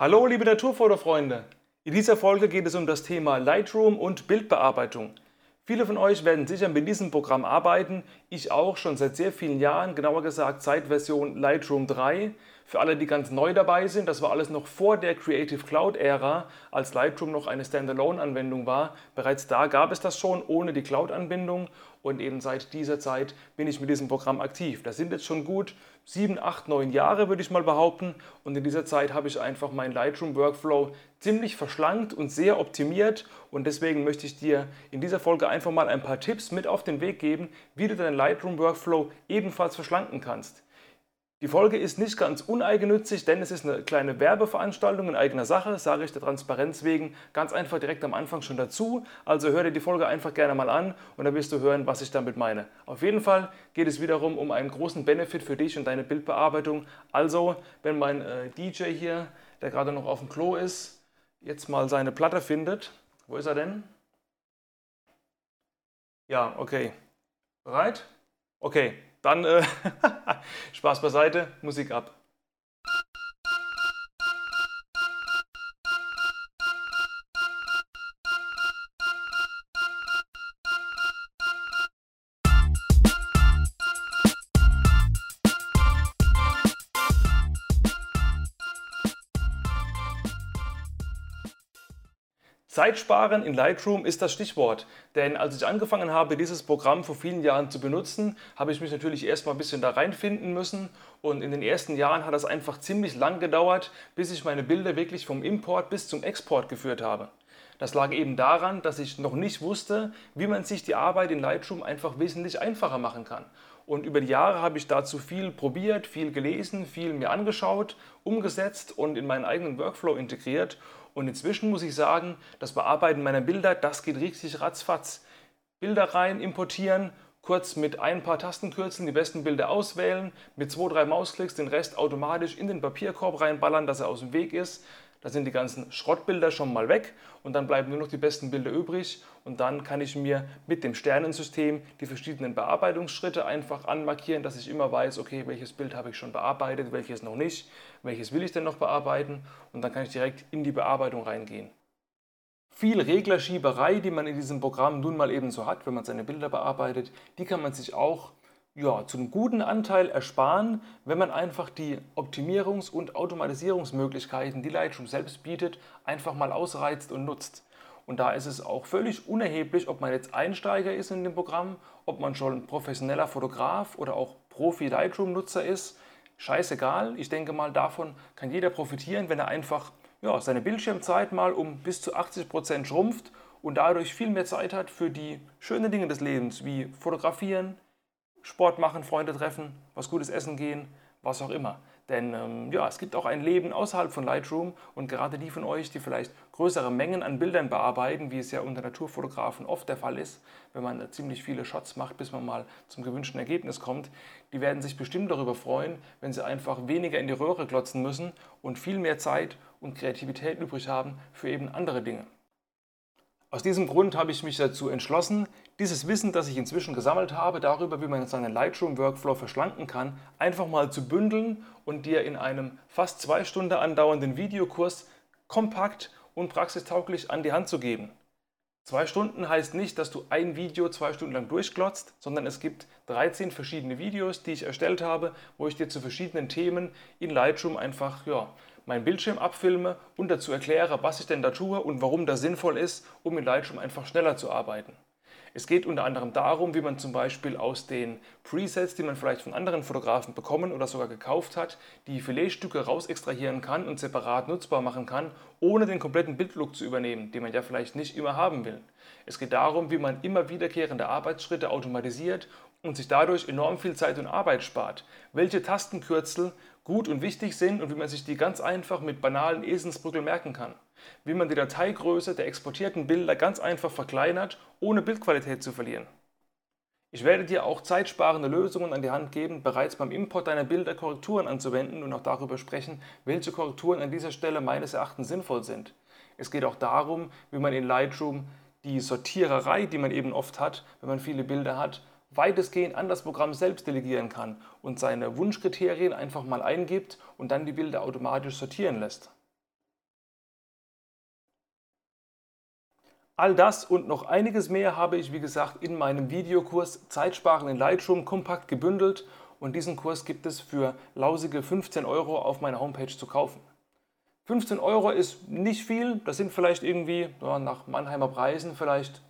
Hallo liebe Naturfotofreunde! In dieser Folge geht es um das Thema Lightroom und Bildbearbeitung. Viele von euch werden sicher mit diesem Programm arbeiten, ich auch schon seit sehr vielen Jahren, genauer gesagt seit Version Lightroom 3. Für alle, die ganz neu dabei sind, das war alles noch vor der Creative Cloud Ära, als Lightroom noch eine Standalone-Anwendung war. Bereits da gab es das schon ohne die Cloud-Anbindung und eben seit dieser Zeit bin ich mit diesem Programm aktiv. Das sind jetzt schon gut sieben, acht, neun Jahre, würde ich mal behaupten. Und in dieser Zeit habe ich einfach meinen Lightroom-Workflow ziemlich verschlankt und sehr optimiert. Und deswegen möchte ich dir in dieser Folge einfach mal ein paar Tipps mit auf den Weg geben, wie du deinen Lightroom-Workflow ebenfalls verschlanken kannst. Die Folge ist nicht ganz uneigennützig, denn es ist eine kleine Werbeveranstaltung in eigener Sache, sage ich der Transparenz wegen ganz einfach direkt am Anfang schon dazu. Also hör dir die Folge einfach gerne mal an und dann wirst du hören, was ich damit meine. Auf jeden Fall geht es wiederum um einen großen Benefit für dich und deine Bildbearbeitung. Also, wenn mein äh, DJ hier, der gerade noch auf dem Klo ist, jetzt mal seine Platte findet. Wo ist er denn? Ja, okay. Bereit? Okay, dann äh, Spaß beiseite, Musik ab. Zeitsparen in Lightroom ist das Stichwort, denn als ich angefangen habe, dieses Programm vor vielen Jahren zu benutzen, habe ich mich natürlich erstmal ein bisschen da reinfinden müssen und in den ersten Jahren hat das einfach ziemlich lang gedauert, bis ich meine Bilder wirklich vom Import bis zum Export geführt habe. Das lag eben daran, dass ich noch nicht wusste, wie man sich die Arbeit in Lightroom einfach wesentlich einfacher machen kann. Und über die Jahre habe ich dazu viel probiert, viel gelesen, viel mir angeschaut, umgesetzt und in meinen eigenen Workflow integriert. Und inzwischen muss ich sagen, das Bearbeiten meiner Bilder, das geht richtig ratzfatz. Bilder rein, importieren, kurz mit ein paar Tastenkürzeln die besten Bilder auswählen, mit zwei, drei Mausklicks den Rest automatisch in den Papierkorb reinballern, dass er aus dem Weg ist da sind die ganzen Schrottbilder schon mal weg und dann bleiben nur noch die besten Bilder übrig und dann kann ich mir mit dem Sternensystem die verschiedenen Bearbeitungsschritte einfach anmarkieren, dass ich immer weiß, okay, welches Bild habe ich schon bearbeitet, welches noch nicht, welches will ich denn noch bearbeiten und dann kann ich direkt in die Bearbeitung reingehen. Viel Reglerschieberei, die man in diesem Programm nun mal eben so hat, wenn man seine Bilder bearbeitet, die kann man sich auch ja, zu einem guten Anteil ersparen, wenn man einfach die Optimierungs- und Automatisierungsmöglichkeiten, die Lightroom selbst bietet, einfach mal ausreizt und nutzt. Und da ist es auch völlig unerheblich, ob man jetzt Einsteiger ist in dem Programm, ob man schon professioneller Fotograf oder auch Profi-Lightroom-Nutzer ist. Scheißegal, ich denke mal, davon kann jeder profitieren, wenn er einfach ja, seine Bildschirmzeit mal um bis zu 80 Prozent schrumpft und dadurch viel mehr Zeit hat für die schönen Dinge des Lebens, wie Fotografieren, Sport machen, Freunde treffen, was Gutes essen gehen, was auch immer. Denn ähm, ja, es gibt auch ein Leben außerhalb von Lightroom und gerade die von euch, die vielleicht größere Mengen an Bildern bearbeiten, wie es ja unter Naturfotografen oft der Fall ist, wenn man ziemlich viele Shots macht, bis man mal zum gewünschten Ergebnis kommt, die werden sich bestimmt darüber freuen, wenn sie einfach weniger in die Röhre glotzen müssen und viel mehr Zeit und Kreativität übrig haben für eben andere Dinge. Aus diesem Grund habe ich mich dazu entschlossen, dieses Wissen, das ich inzwischen gesammelt habe, darüber, wie man seinen Lightroom-Workflow verschlanken kann, einfach mal zu bündeln und dir in einem fast zwei Stunden andauernden Videokurs kompakt und praxistauglich an die Hand zu geben. Zwei Stunden heißt nicht, dass du ein Video zwei Stunden lang durchglotzt, sondern es gibt 13 verschiedene Videos, die ich erstellt habe, wo ich dir zu verschiedenen Themen in Lightroom einfach ja, meinen Bildschirm abfilme und dazu erkläre, was ich denn da tue und warum das sinnvoll ist, um in Lightroom einfach schneller zu arbeiten. Es geht unter anderem darum, wie man zum Beispiel aus den Presets, die man vielleicht von anderen Fotografen bekommen oder sogar gekauft hat, die Filetstücke raus extrahieren kann und separat nutzbar machen kann, ohne den kompletten Bildlook zu übernehmen, den man ja vielleicht nicht immer haben will. Es geht darum, wie man immer wiederkehrende Arbeitsschritte automatisiert und sich dadurch enorm viel Zeit und Arbeit spart, welche Tastenkürzel gut und wichtig sind und wie man sich die ganz einfach mit banalen Eselsbrücken merken kann, wie man die Dateigröße der exportierten Bilder ganz einfach verkleinert, ohne Bildqualität zu verlieren. Ich werde dir auch zeitsparende Lösungen an die Hand geben, bereits beim Import deiner Bilder Korrekturen anzuwenden und auch darüber sprechen, welche Korrekturen an dieser Stelle meines Erachtens sinnvoll sind. Es geht auch darum, wie man in Lightroom die Sortiererei, die man eben oft hat, wenn man viele Bilder hat, weitestgehend an das Programm selbst delegieren kann und seine Wunschkriterien einfach mal eingibt und dann die Bilder automatisch sortieren lässt. All das und noch einiges mehr habe ich, wie gesagt, in meinem Videokurs Zeitsparen in Lightroom kompakt gebündelt und diesen Kurs gibt es für lausige 15 Euro auf meiner Homepage zu kaufen. 15 Euro ist nicht viel, das sind vielleicht irgendwie ja, nach Mannheimer Preisen vielleicht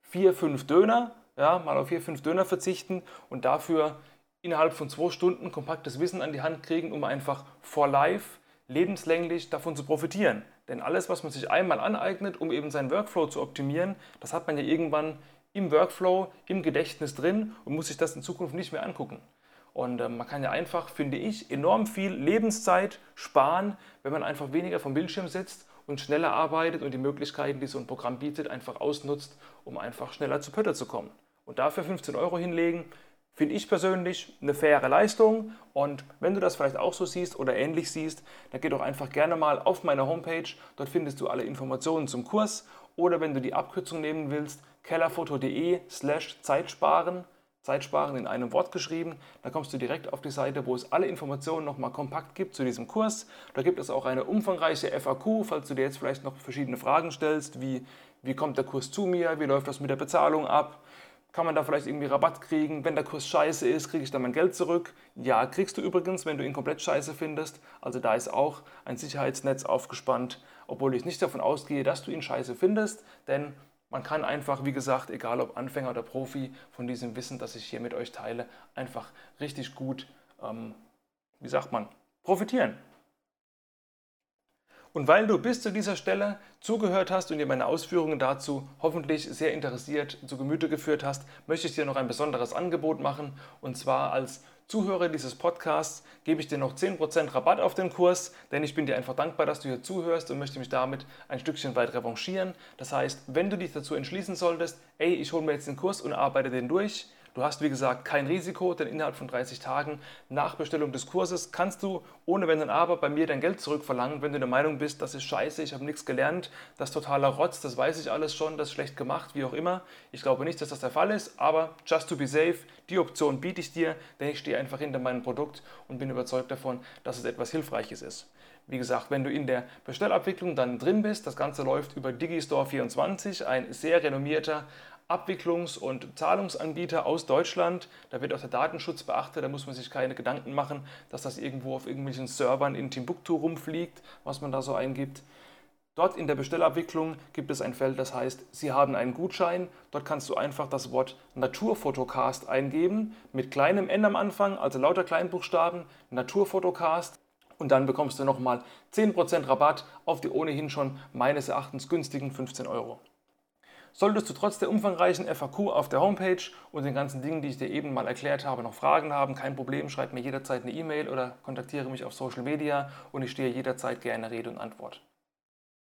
4, 5 Döner, ja, mal auf 4, 5 Döner verzichten und dafür innerhalb von zwei Stunden kompaktes Wissen an die Hand kriegen, um einfach for life lebenslänglich davon zu profitieren. Denn alles, was man sich einmal aneignet, um eben seinen Workflow zu optimieren, das hat man ja irgendwann im Workflow, im Gedächtnis drin und muss sich das in Zukunft nicht mehr angucken. Und äh, man kann ja einfach, finde ich, enorm viel Lebenszeit sparen, wenn man einfach weniger vom Bildschirm sitzt und schneller arbeitet und die Möglichkeiten, die so ein Programm bietet, einfach ausnutzt, um einfach schneller zu Pötter zu kommen. Und dafür 15 Euro hinlegen, finde ich persönlich eine faire Leistung. Und wenn du das vielleicht auch so siehst oder ähnlich siehst, dann geh doch einfach gerne mal auf meine Homepage. Dort findest du alle Informationen zum Kurs. Oder wenn du die Abkürzung nehmen willst, kellerfoto.de slash Zeitsparen. Zeitsparen in einem Wort geschrieben. Da kommst du direkt auf die Seite, wo es alle Informationen nochmal kompakt gibt zu diesem Kurs. Da gibt es auch eine umfangreiche FAQ, falls du dir jetzt vielleicht noch verschiedene Fragen stellst, wie wie kommt der Kurs zu mir, wie läuft das mit der Bezahlung ab, kann man da vielleicht irgendwie Rabatt kriegen? Wenn der Kurs scheiße ist, kriege ich dann mein Geld zurück? Ja, kriegst du übrigens, wenn du ihn komplett scheiße findest. Also da ist auch ein Sicherheitsnetz aufgespannt, obwohl ich nicht davon ausgehe, dass du ihn scheiße findest, denn man kann einfach, wie gesagt, egal ob Anfänger oder Profi, von diesem Wissen, das ich hier mit euch teile, einfach richtig gut, ähm, wie sagt man, profitieren. Und weil du bis zu dieser Stelle zugehört hast und dir meine Ausführungen dazu hoffentlich sehr interessiert zu Gemüte geführt hast, möchte ich dir noch ein besonderes Angebot machen. Und zwar als Zuhörer dieses Podcasts gebe ich dir noch 10% Rabatt auf den Kurs, denn ich bin dir einfach dankbar, dass du hier zuhörst und möchte mich damit ein Stückchen weit revanchieren. Das heißt, wenn du dich dazu entschließen solltest, ey, ich hole mir jetzt den Kurs und arbeite den durch, Du hast, wie gesagt, kein Risiko, denn innerhalb von 30 Tagen nach Bestellung des Kurses kannst du ohne Wenn und Aber bei mir dein Geld zurückverlangen, wenn du der Meinung bist, das ist scheiße, ich habe nichts gelernt, das ist totaler Rotz, das weiß ich alles schon, das ist schlecht gemacht, wie auch immer. Ich glaube nicht, dass das der Fall ist, aber just to be safe, die Option biete ich dir, denn ich stehe einfach hinter meinem Produkt und bin überzeugt davon, dass es etwas Hilfreiches ist. Wie gesagt, wenn du in der Bestellabwicklung dann drin bist, das Ganze läuft über Digistore24, ein sehr renommierter Abwicklungs- und Zahlungsanbieter aus Deutschland. Da wird auch der Datenschutz beachtet. Da muss man sich keine Gedanken machen, dass das irgendwo auf irgendwelchen Servern in Timbuktu rumfliegt, was man da so eingibt. Dort in der Bestellabwicklung gibt es ein Feld, das heißt, Sie haben einen Gutschein. Dort kannst du einfach das Wort Naturfotocast eingeben mit kleinem N am Anfang, also lauter Kleinbuchstaben, Naturfotocast. Und dann bekommst du nochmal 10% Rabatt auf die ohnehin schon meines Erachtens günstigen 15 Euro. Solltest du trotz der umfangreichen FAQ auf der Homepage und den ganzen Dingen, die ich dir eben mal erklärt habe, noch Fragen haben, kein Problem, schreib mir jederzeit eine E-Mail oder kontaktiere mich auf Social Media und ich stehe jederzeit gerne Rede und Antwort.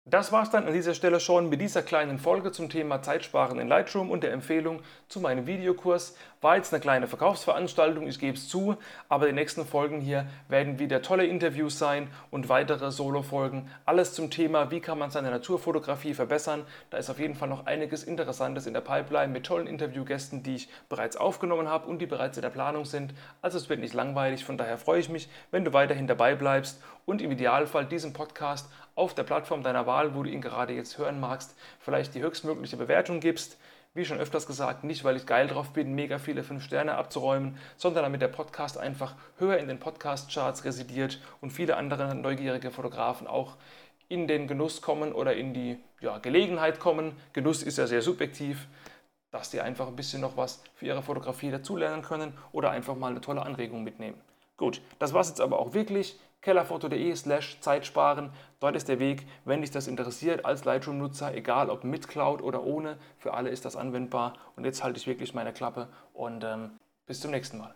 Das war's dann an dieser Stelle schon mit dieser kleinen Folge zum Thema Zeitsparen in Lightroom und der Empfehlung zu meinem Videokurs. War jetzt eine kleine Verkaufsveranstaltung, ich gebe es zu, aber die nächsten Folgen hier werden wieder tolle Interviews sein und weitere Solo-Folgen. Alles zum Thema, wie kann man seine Naturfotografie verbessern. Da ist auf jeden Fall noch einiges Interessantes in der Pipeline mit tollen Interviewgästen, die ich bereits aufgenommen habe und die bereits in der Planung sind. Also es wird nicht langweilig, von daher freue ich mich, wenn du weiterhin dabei bleibst und im Idealfall diesen Podcast auf der Plattform deiner Wahl, wo du ihn gerade jetzt hören magst, vielleicht die höchstmögliche Bewertung gibst. Wie schon öfters gesagt, nicht weil ich geil drauf bin, mega viele 5 Sterne abzuräumen, sondern damit der Podcast einfach höher in den Podcast-Charts residiert und viele andere neugierige Fotografen auch in den Genuss kommen oder in die ja, Gelegenheit kommen. Genuss ist ja sehr subjektiv, dass die einfach ein bisschen noch was für ihre Fotografie dazulernen können oder einfach mal eine tolle Anregung mitnehmen. Gut, das war es jetzt aber auch wirklich kellerfoto.de slash Zeitsparen. Dort ist der Weg, wenn dich das interessiert als Lightroom-Nutzer, egal ob mit Cloud oder ohne, für alle ist das anwendbar. Und jetzt halte ich wirklich meine Klappe und ähm, bis zum nächsten Mal.